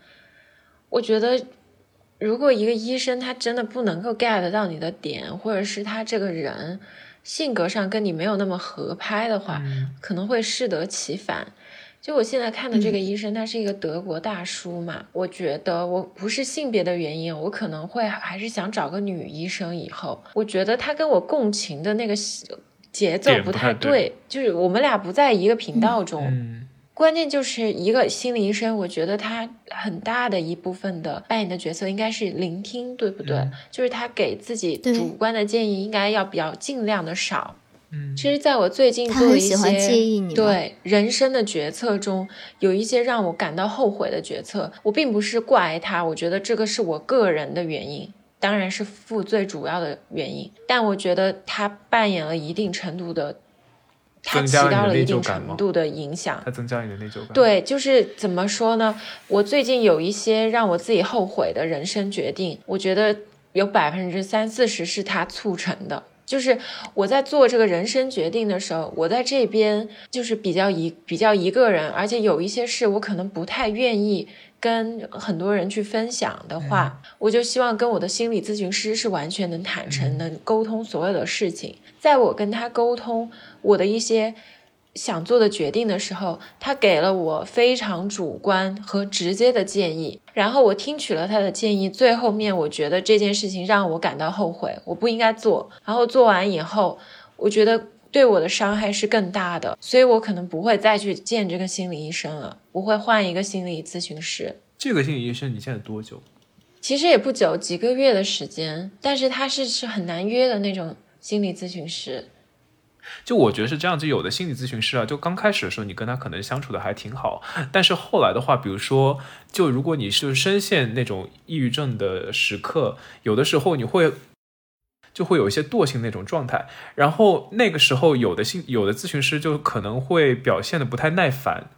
我觉得，如果一个医生他真的不能够 get 到你的点，或者是他这个人性格上跟你没有那么合拍的话，嗯可能会适得其反。就我现在看的这个医生，他是一个德国大叔嘛，我觉得我不是性别的原因，我可能会还是想找个女医生。以后我觉得他跟我共情的那个节奏不太对就是我们俩不在一个频道中。嗯关键就是一个心理医生，我觉得他很大的一部分的扮演的角色应该是聆听，对不对？嗯就是他给自己主观的建议应该要比较尽量的少。嗯，其实，在我最近他做一很喜欢些对人生的决策中，有一些让我感到后悔的决策，我并不是怪他，我觉得这个是我个人的原因，当然是负最主要的原因，但我觉得他扮演了一定程度的，他起增加了你的到了一定内疚感吗程度的影响。它增加你的内疚感。，对，就是怎么说呢？我最近有一些让我自己后悔的人生决定，我觉得有百分之三四十是他促成的。就是我在做这个人生决定的时候，我在这边就是比较一比较一个人，而且有一些事我可能不太愿意跟很多人去分享的话，我就希望跟我的心理咨询师是完全能坦诚、能沟通所有的事情。在我跟他沟通我的一些。想做的决定的时候，他给了我非常主观和直接的建议，然后我听取了他的建议，最后面我觉得这件事情让我感到后悔，我不应该做。然后做完以后，我觉得对我的伤害是更大的，所以我可能不会再去见这个心理医生了，我会换一个心理咨询师。这个心理医生你现在多久？其实也不久，几个月的时间，但是他是是很难约的那种心理咨询师。就我觉得是这样，就有的心理咨询师啊，就刚开始的时候你跟他可能相处的还挺好，但是后来的话，比如说，就如果你是深陷那种抑郁症的时刻，有的时候你会就会有一些惰性那种状态，然后那个时候有的心有的咨询师就可能会表现的不太耐烦。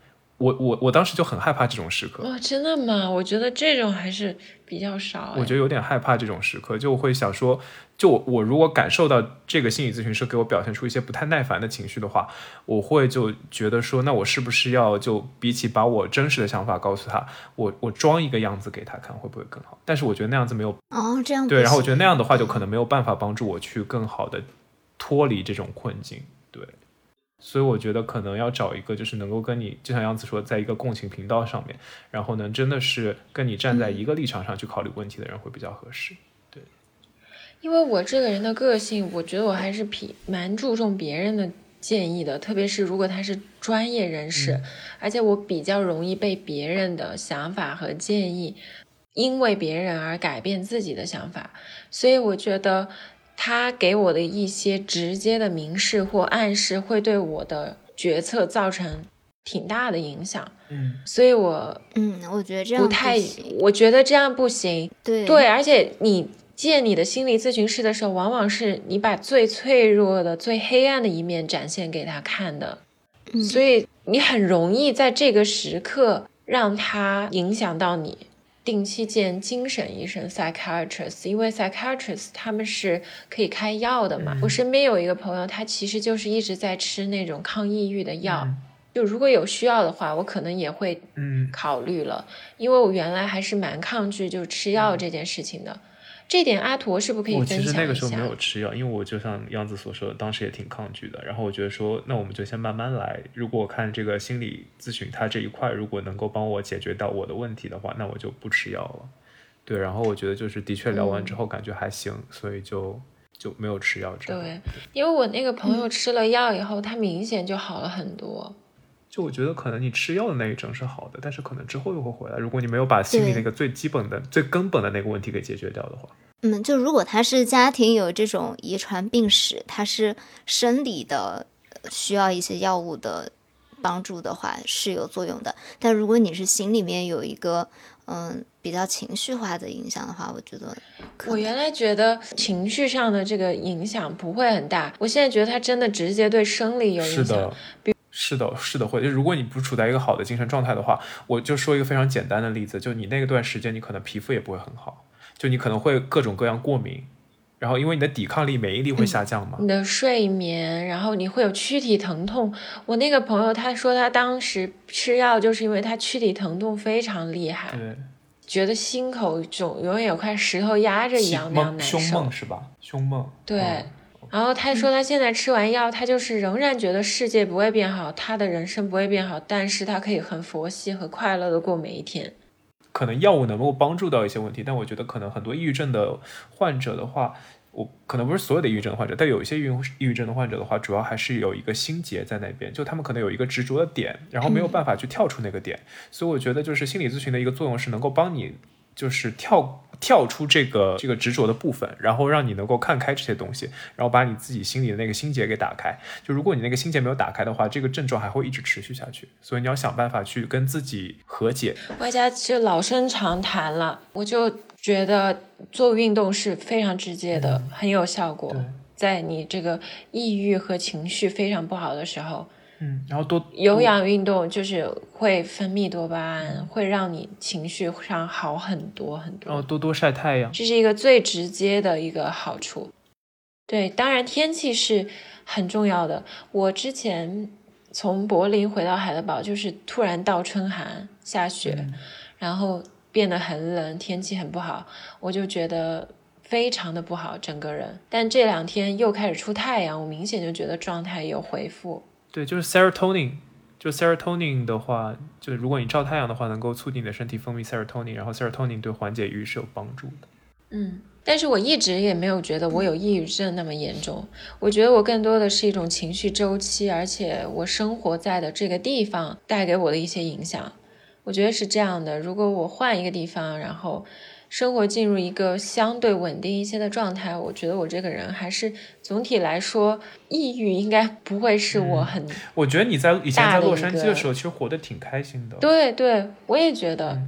我我我当时就很害怕这种时刻。哦，真的吗？我觉得这种还是比较少。我觉得有点害怕这种时刻，就会想说，就我如果感受到这个心理咨询师给我表现出一些不太耐烦的情绪的话，我会就觉得说，那我是不是要就比起把我真实的想法告诉他，我我装一个样子给他看，会不会更好？但是我觉得那样子没有哦，这样对，然后我觉得那样的话就可能没有办法帮助我去更好的脱离这种困境，对。所以我觉得可能要找一个，就是能够跟你，就像杨子说，在一个共情频道上面，然后呢，真的是跟你站在一个立场上去考虑问题的人会比较合适。对，因为我这个人的个性，我觉得我还是比蛮注重别人的建议的，特别是如果他是专业人士，而且我比较容易被别人的想法和建议，因为别人而改变自己的想法，所以我觉得。他给我的一些直接的明示或暗示，会对我的决策造成挺大的影响。嗯，所以我嗯，我觉得这样不太，我觉得这样不行。对对，而且你见你的心理咨询师的时候，往往是你把最脆弱的、最黑暗的一面展现给他看的，所以你很容易在这个时刻让他影响到你。定期见精神医生 （psychiatrist），因为 psychiatrist 他们是可以开药的嘛。我身边有一个朋友，他其实就是一直在吃那种抗抑郁的药。就如果有需要的话，我可能也会嗯考虑了，因为我原来还是蛮抗拒就吃药这件事情的。这点阿驼是不可以分享一下？我其实那个时候没有吃药，因为我就像杨子所说的，当时也挺抗拒的。然后我觉得说，那我们就先慢慢来。如果我看这个心理咨询，它这一块如果能够帮我解决到我的问题的话，那我就不吃药了。对，然后我觉得就是的确聊完之后感觉还行，所以就就没有吃药。对，因为我那个朋友吃了药以后，他明显就好了很多。就我觉得可能你吃药的那一阵是好的，但是可能之后又会回来。如果你没有把心里那个最基本的、最根本的那个问题给解决掉的话，嗯，就如果他是家庭有这种遗传病史，他是生理的需要一些药物的帮助的话是有作用的。但如果你是心里面有一个嗯比较情绪化的影响的话，我觉得我原来觉得情绪上的这个影响不会很大，我现在觉得它真的直接对生理有影响。是的，比。是的，是的，会。就如果你不处在一个好的精神状态的话，我就说一个非常简单的例子，就你那个段时间，你可能皮肤也不会很好，就你可能会各种各样过敏，然后因为你的抵抗力、免疫力会下降嘛。你的睡眠，然后你会有躯体疼痛。我那个朋友他说他当时吃药就是因为他躯体疼痛非常厉害，对，觉得心口肿，永远有块石头压着一样那样难受。胸闷是吧？胸闷。对。然后他说，他现在吃完药，他就是仍然觉得世界不会变好，他的人生不会变好，但是他可以很佛系和快乐的过每一天。可能药物能够帮助到一些问题，但我觉得可能很多抑郁症的患者的话，我可能不是所有的抑郁症患者，但有一些抑郁抑郁症的患者的话，主要还是有一个心结在那边，就他们可能有一个执着的点，然后没有办法去跳出那个点，所以我觉得就是心理咨询的一个作用是能够帮你。就是跳跳出这个这个执着的部分，然后让你能够看开这些东西，然后把你自己心里的那个心结给打开。就如果你那个心结没有打开的话，这个症状还会一直持续下去。所以你要想办法去跟自己和解。外加就老生常谈了，我就觉得做运动是非常直接的，很有效果。在你这个抑郁和情绪非常不好的时候。嗯，然后多有氧运动就是会分泌多巴胺，会让你情绪上好很多很多。然后多多晒太阳，这是一个最直接的一个好处。对，当然天气是很重要的。我之前从柏林回到海德堡，就是突然倒春寒，下雪，然后变得很冷，天气很不好，我就觉得非常的不好，整个人。但这两天又开始出太阳，我明显就觉得状态有回复。对，就是 serotonin，就 serotonin 的话，就是如果你照太阳的话，能够促进你的身体分泌 serotonin，然后 serotonin 对缓解抑郁是有帮助的。嗯，但是我一直也没有觉得我有抑郁症那么严重，我觉得我更多的是一种情绪周期，而且我生活在的这个地方带给我的一些影响，我觉得是这样的。如果我换一个地方，然后生活进入一个相对稳定一些的状态，我觉得我这个人还是总体来说，抑郁应该不会是我很。我觉得你在以前在洛杉矶的时候，其实活得挺开心的。对对，我也觉得。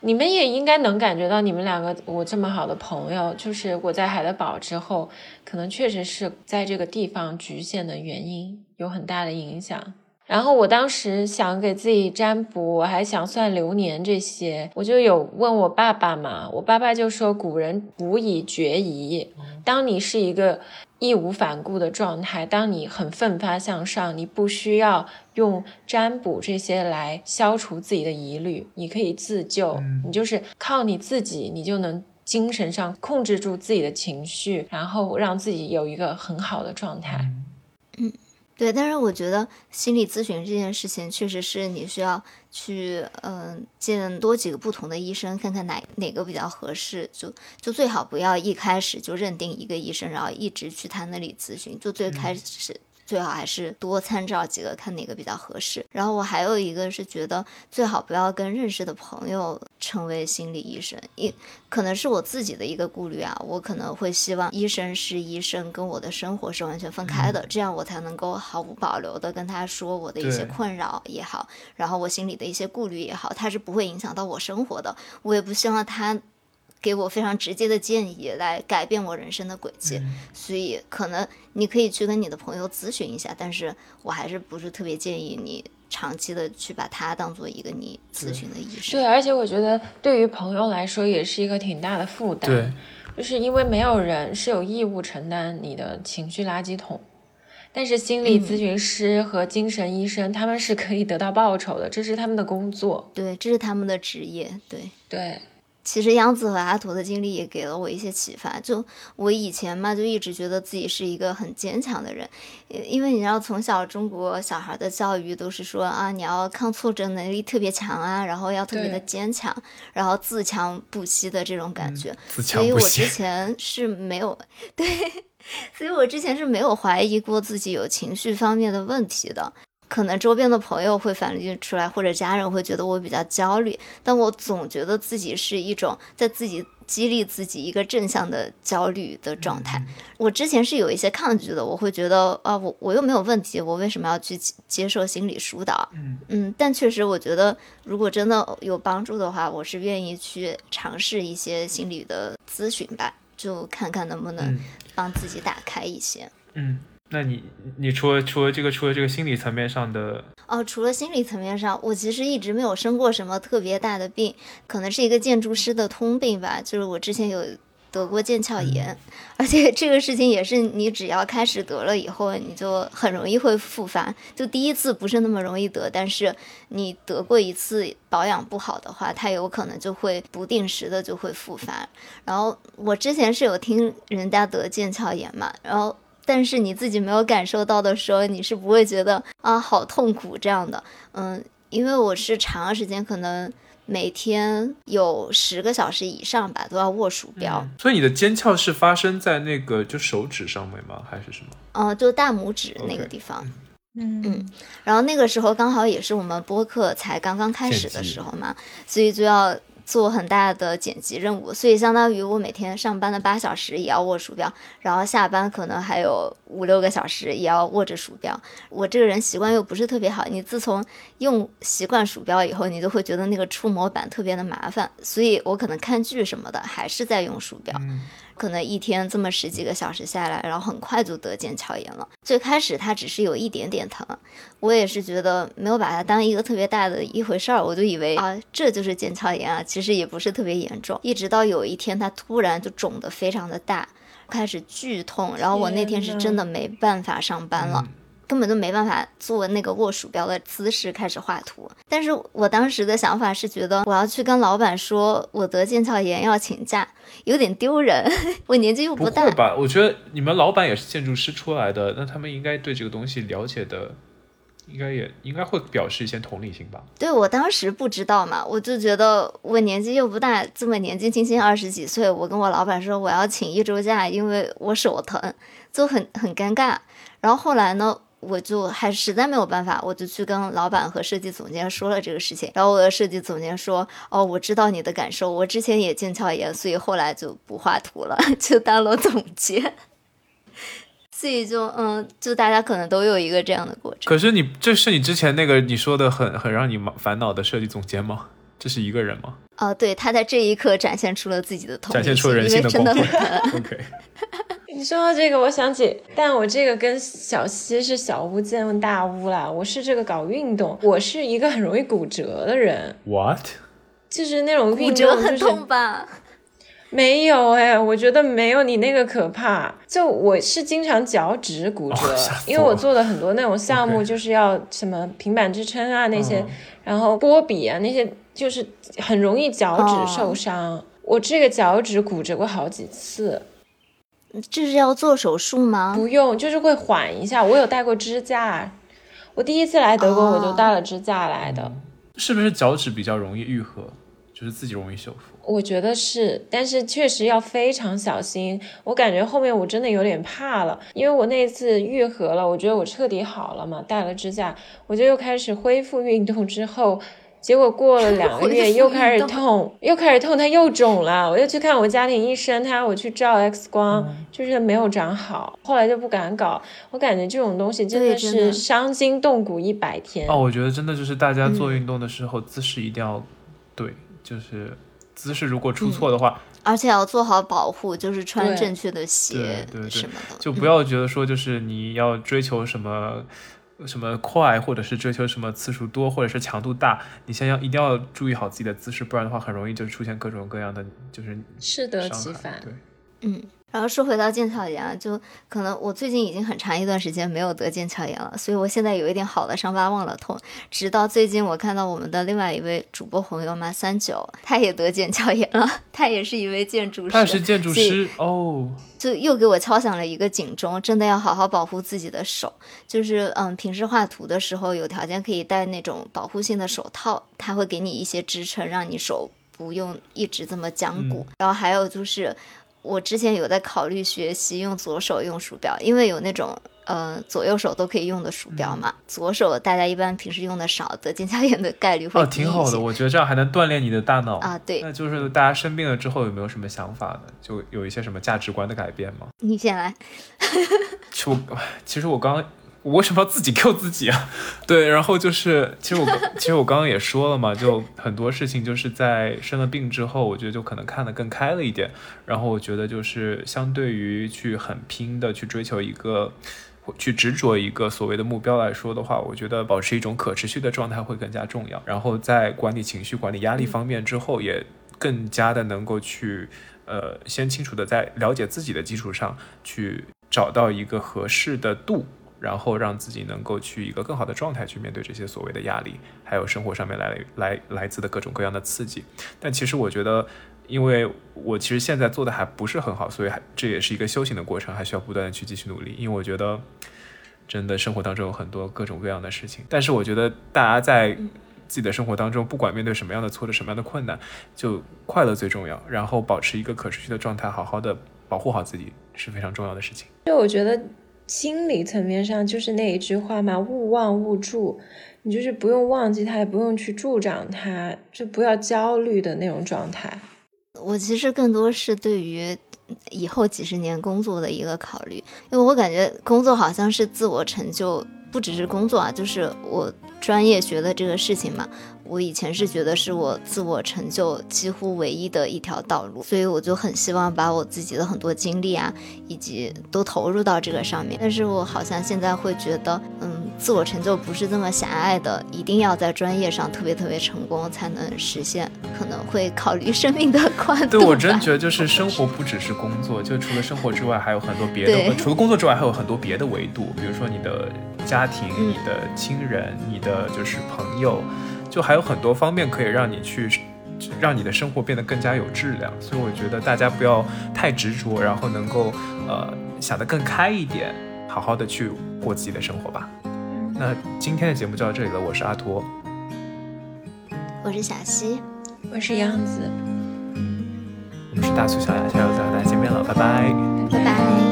你们也应该能感觉到，你们两个我这么好的朋友，就是我在海德堡之后，可能确实是在这个地方局限的原因有很大的影响。然后我当时想给自己占卜，我还想算流年这些，我就有问我爸爸嘛，我爸爸就说古人无以决疑，当你是一个。义无反顾的状态，当你很奋发向上，你不需要用占卜这些来消除自己的疑虑，你可以自救，你就是靠你自己，你就能精神上控制住自己的情绪，然后让自己有一个很好的状态。嗯。对，但是我觉得心理咨询这件事情，确实是你需要去，嗯，见多几个不同的医生，看看哪哪个比较合适，就就最好不要一开始就认定一个医生，然后一直去他那里咨询，就最开始。最好还是多参照几个，看哪个比较合适。然后我还有一个是觉得最好不要跟认识的朋友成为心理医生，因可能是我自己的一个顾虑啊。我可能会希望医生是医生，跟我的生活是完全分开的，这样我才能够毫无保留的跟他说我的一些困扰也好，然后我心里的一些顾虑也好，他是不会影响到我生活的。我也不希望他。给我非常直接的建议来改变我人生的轨迹，所以可能你可以去跟你的朋友咨询一下，但是我还是不是特别建议你长期的去把他当做一个你咨询的医生。对，而且我觉得对于朋友来说也是一个挺大的负担。对，就是因为没有人是有义务承担你的情绪垃圾桶，但是心理咨询师和精神医生他们是可以得到报酬的，这是他们的工作。对，这是他们的职业。对对。其实杨子和阿图的经历也给了我一些启发。就我以前嘛，就一直觉得自己是一个很坚强的人，因为你知道，从小中国小孩的教育都是说啊，你要抗挫折能力特别强啊，然后要特别的坚强，然后自强不息的这种感觉。所以我之前是没有 (laughs) 对，所以我之前是没有怀疑过自己有情绪方面的问题的。可能周边的朋友会反映出来，或者家人会觉得我比较焦虑，但我总觉得自己是一种在自己激励自己一个正向的焦虑的状态。我之前是有一些抗拒的，我会觉得啊，我我又没有问题，我为什么要去接受心理疏导？嗯嗯，但确实我觉得，如果真的有帮助的话，我是愿意去尝试一些心理的咨询吧，就看看能不能帮自己打开一些。嗯。那你，你除了除了这个，除了这个心理层面上的，哦，除了心理层面上，我其实一直没有生过什么特别大的病，可能是一个建筑师的通病吧，就是我之前有得过腱鞘炎，(laughs) 而且这个事情也是你只要开始得了以后，你就很容易会复发，就第一次不是那么容易得，但是你得过一次保养不好的话，它有可能就会不定时的就会复发。然后我之前是有听人家得腱鞘炎嘛，然后。但是你自己没有感受到的时候，你是不会觉得啊好痛苦这样的。嗯，因为我是长时间，可能每天有十个小时以上吧，都要握鼠标。所以你的尖翘是发生在那个就手指上面吗？还是什么？嗯，就大拇指那个地方。嗯嗯。然后那个时候刚好也是我们播客才刚刚开始的时候嘛，所以就要。做很大的剪辑任务，所以相当于我每天上班的八小时也要握鼠标，然后下班可能还有五六个小时也要握着鼠标。我这个人习惯又不是特别好，你自从用习惯鼠标以后，你就会觉得那个触摸板特别的麻烦，所以我可能看剧什么的还是在用鼠标。可能一天这么十几个小时下来，然后很快就得腱鞘炎了。最开始它只是有一点点疼，我也是觉得没有把它当一个特别大的一回事儿，我就以为啊这就是腱鞘炎啊，其实也不是特别严重。一直到有一天它突然就肿得非常的大，开始剧痛，然后我那天是真的没办法上班了。根本就没办法做那个握鼠标的姿势开始画图，但是我当时的想法是觉得我要去跟老板说我得腱鞘炎要请假，有点丢人。我年纪又不大。不会吧？我觉得你们老板也是建筑师出来的，那他们应该对这个东西了解的，应该也应该会表示一些同理心吧？对我当时不知道嘛，我就觉得我年纪又不大，这么年纪轻轻二十几岁，我跟我老板说我要请一周假，因为我手疼，就很很尴尬。然后后来呢？我就还实在没有办法，我就去跟老板和设计总监说了这个事情。然后我的设计总监说：“哦，我知道你的感受，我之前也腱鞘炎，所以后来就不画图了，(laughs) 就当了总监。所以就嗯，就大家可能都有一个这样的过程。可是你这是你之前那个你说的很很让你烦恼的设计总监吗？这是一个人吗？哦，对，他在这一刻展现出了自己的同展现出人性的真的很疼。(laughs) OK。(laughs) 你说到这个，我想起，但我这个跟小西是小巫见大巫啦。我是这个搞运动，我是一个很容易骨折的人。What？就是那种骨折很痛吧？没有哎，我觉得没有你那个可怕。就我是经常脚趾骨折，因为我做的很多那种项目，就是要什么平板支撑啊那些，然后波比啊那些，就是很容易脚趾受伤。我这个脚趾骨折过好几次。这是要做手术吗？不用，就是会缓一下。我有带过支架，我第一次来德国我就带了支架来的。是不是脚趾比较容易愈合，就是自己容易修复？我觉得是，但是确实要非常小心。我感觉后面我真的有点怕了，因为我那次愈合了，我觉得我彻底好了嘛，带了支架，我就又开始恢复运动之后。结果过了两个 (laughs) 月又开始痛，又开始痛，它又肿了。我又去看我家庭医生，他让我去照 X 光，就是没有长好。后来就不敢搞。我感觉这种东西真的是伤筋动骨一百天。哦，我觉得真的就是大家做运动的时候姿势一定要对，就是姿势如果出错的话，而且要做好保护，就是穿正确的鞋什么的，就不要觉得说就是你要追求什么。什么快，或者是追求什么次数多，或者是强度大，你先要一定要注意好自己的姿势，不然的话很容易就出现各种各样的就是适得其反。对，嗯。然后说回到腱鞘炎，就可能我最近已经很长一段时间没有得腱鞘炎了，所以我现在有一点好了伤疤忘了痛。直到最近，我看到我们的另外一位主播朋友嘛，三九，他也得腱鞘炎了，他也是一位建筑师，他是建筑师哦，就又给我敲响了一个警钟，真的要好好保护自己的手。就是嗯，平时画图的时候，有条件可以戴那种保护性的手套，它会给你一些支撑，让你手不用一直这么僵固。然后还有就是。我之前有在考虑学习用左手用鼠标，因为有那种呃左右手都可以用的鼠标嘛。左手大家一般平时用的少，得腱鞘炎的概率会哦，挺好的，我觉得这样还能锻炼你的大脑啊。对，那就是大家生病了之后有没有什么想法呢？就有一些什么价值观的改变吗？你先来。(laughs) 其实我其实我刚。我为什么要自己 (laughs) Q 自己啊？(laughs) 对，然后就是，其实我其实我刚刚也说了嘛，就很多事情就是在生了病之后，我觉得就可能看得更开了一点。然后我觉得就是相对于去很拼的去追求一个，去执着一个所谓的目标来说的话，我觉得保持一种可持续的状态会更加重要。然后在管理情绪、管理压力方面之后，也更加的能够去，呃，先清楚的在了解自己的基础上去找到一个合适的度。然后让自己能够去一个更好的状态去面对这些所谓的压力，还有生活上面来来来自的各种各样的刺激。但其实我觉得，因为我其实现在做的还不是很好，所以还这也是一个修行的过程，还需要不断的去继续努力。因为我觉得，真的生活当中有很多各种各样的事情。但是我觉得大家在自己的生活当中，不管面对什么样的挫折、什么样的困难，就快乐最重要。然后保持一个可持续的状态，好好的保护好自己是非常重要的事情。就我觉得。心理层面上就是那一句话嘛，勿忘勿助，你就是不用忘记他，也不用去助长他，就不要焦虑的那种状态。我其实更多是对于以后几十年工作的一个考虑，因为我感觉工作好像是自我成就，不只是工作啊，就是我专业学的这个事情嘛。我以前是觉得是我自我成就几乎唯一的一条道路，所以我就很希望把我自己的很多精力啊，以及都投入到这个上面。但是我好像现在会觉得，嗯，自我成就不是这么狭隘的，一定要在专业上特别特别成功才能实现，可能会考虑生命的宽度。对我真觉得就是生活不只是工作，就除了生活之外，还有很多别的，除了工作之外，还有很多别的维度，比如说你的家庭、你的亲人、你的就是朋友，就还有很多方面可以让你去。让你的生活变得更加有质量，所以我觉得大家不要太执着，然后能够呃想得更开一点，好好的去过自己的生活吧。那今天的节目就到这里了，我是阿驼，我是小溪，我是杨子，我们是大苏小雅，下周再和大家见面了，拜拜，拜拜。